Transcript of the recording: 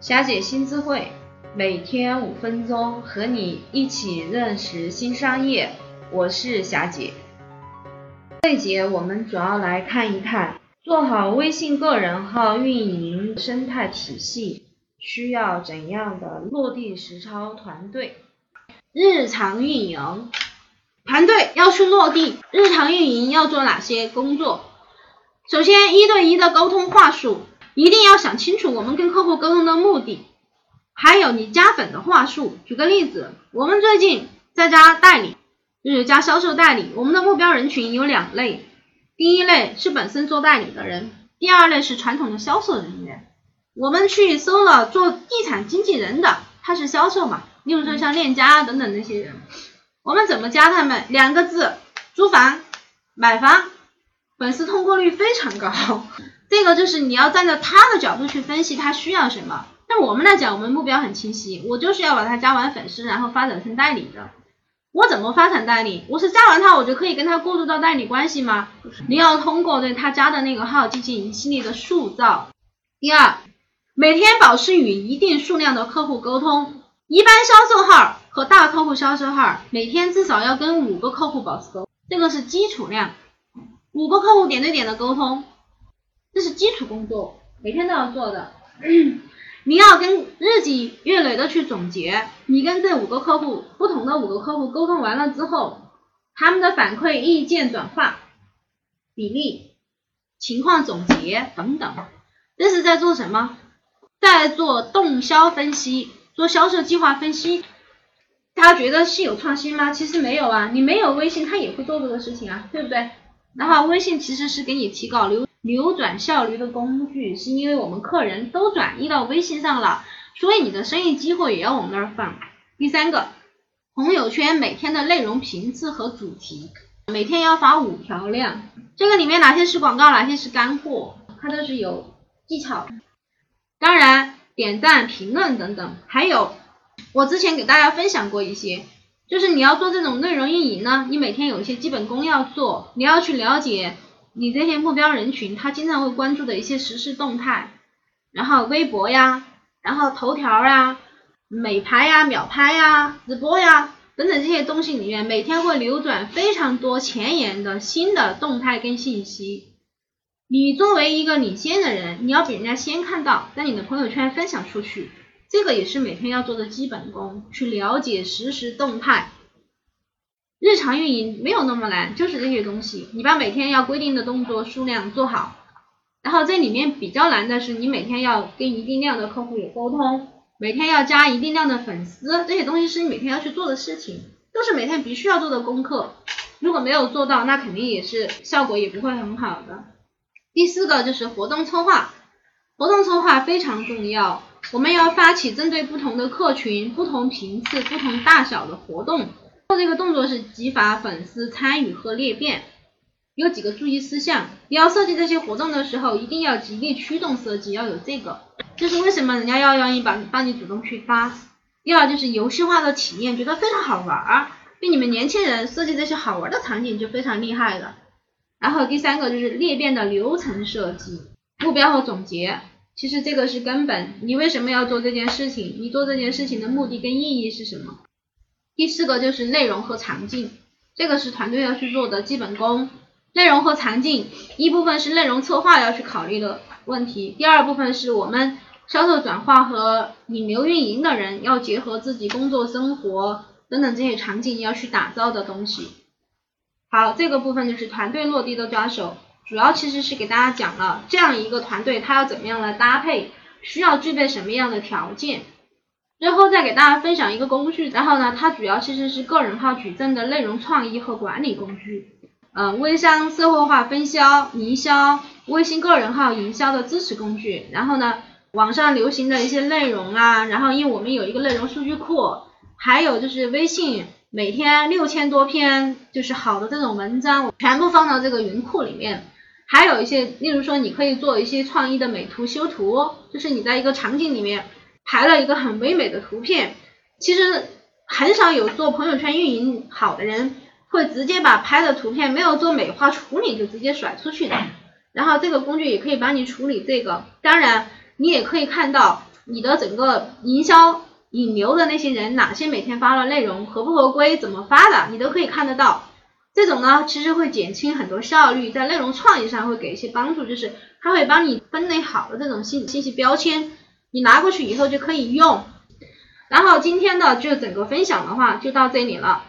霞姐新智慧，每天五分钟，和你一起认识新商业。我是霞姐。这节我们主要来看一看，做好微信个人号运营生态体系需要怎样的落地实操团队。日常运营团队要去落地，日常运营要做哪些工作？首先，一对一的沟通话术。一定要想清楚我们跟客户沟通的目的，还有你加粉的话术。举个例子，我们最近在加代理，就是加销售代理。我们的目标人群有两类，第一类是本身做代理的人，第二类是传统的销售人员。我们去搜了做地产经纪人的，他是销售嘛？例如说像链家等等那些人，我们怎么加他们？两个字：租房、买房，粉丝通过率非常高。这个就是你要站在他的角度去分析他需要什么。那我们来讲，我们目标很清晰，我就是要把他加完粉丝，然后发展成代理的。我怎么发展代理？我是加完他，我就可以跟他过渡到代理关系吗？你要通过对他加的那个号进行一系列的塑造。第二，每天保持与一定数量的客户沟通，一般销售号和大客户销售号每天至少要跟五个客户保持沟，这个是基础量，五个客户点对点的沟通。这是基础工作，每天都要做的。你要跟日积月累的去总结，你跟这五个客户，不同的五个客户沟通完了之后，他们的反馈、意见转化比例、情况总结等等，这是在做什么？在做动销分析，做销售计划分析。他觉得是有创新吗？其实没有啊，你没有微信，他也会做这个事情啊，对不对？然后微信其实是给你提高流。流转效率的工具，是因为我们客人都转移到微信上了，所以你的生意机会也要往那儿放。第三个，朋友圈每天的内容频次和主题，每天要发五条量，这个里面哪些是广告，哪些是干货，它都是有技巧。当然，点赞、评论等等，还有我之前给大家分享过一些，就是你要做这种内容运营呢，你每天有一些基本功要做，你要去了解。你这些目标人群，他经常会关注的一些实时动态，然后微博呀，然后头条呀，美拍呀、秒拍呀、直播呀等等这些东西里面，每天会流转非常多前沿的新的动态跟信息。你作为一个领先的人，你要比人家先看到，在你的朋友圈分享出去，这个也是每天要做的基本功，去了解实时动态。日常运营没有那么难，就是这些东西，你把每天要规定的动作数量做好，然后这里面比较难的是你每天要跟一定量的客户有沟通，每天要加一定量的粉丝，这些东西是你每天要去做的事情，都是每天必须要做的功课。如果没有做到，那肯定也是效果也不会很好的。第四个就是活动策划，活动策划非常重要，我们要发起针对不同的客群、不同频次、不同大小的活动。做这个动作是激发粉丝参与和裂变，有几个注意事项。你要设计这些活动的时候，一定要极力驱动设计，要有这个。就是为什么人家要愿意帮帮你主动去发。第二就是游戏化的体验，觉得非常好玩儿，对你们年轻人设计这些好玩的场景就非常厉害了。然后第三个就是裂变的流程设计，目标和总结，其实这个是根本。你为什么要做这件事情？你做这件事情的目的跟意义是什么？第四个就是内容和场景，这个是团队要去做的基本功。内容和场景，一部分是内容策划要去考虑的问题，第二部分是我们销售转化和引流运营的人要结合自己工作生活等等这些场景要去打造的东西。好，这个部分就是团队落地的抓手，主要其实是给大家讲了这样一个团队它要怎么样来搭配，需要具备什么样的条件。最后再给大家分享一个工具，然后呢，它主要其实是个人号矩阵的内容创意和管理工具，嗯，微商社会化分销营销，微信个人号营销的支持工具，然后呢，网上流行的一些内容啊，然后因为我们有一个内容数据库，还有就是微信每天六千多篇就是好的这种文章，全部放到这个云库里面，还有一些，例如说你可以做一些创意的美图修图，就是你在一个场景里面。拍了一个很唯美的图片，其实很少有做朋友圈运营好的人会直接把拍的图片没有做美化处理就直接甩出去的。然后这个工具也可以帮你处理这个，当然你也可以看到你的整个营销引流的那些人，哪些每天发的内容合不合规，怎么发的，你都可以看得到。这种呢，其实会减轻很多效率，在内容创意上会给一些帮助，就是它会帮你分类好的这种信信息标签，你拿过去以后就可以用。然后今天的就整个分享的话就到这里了。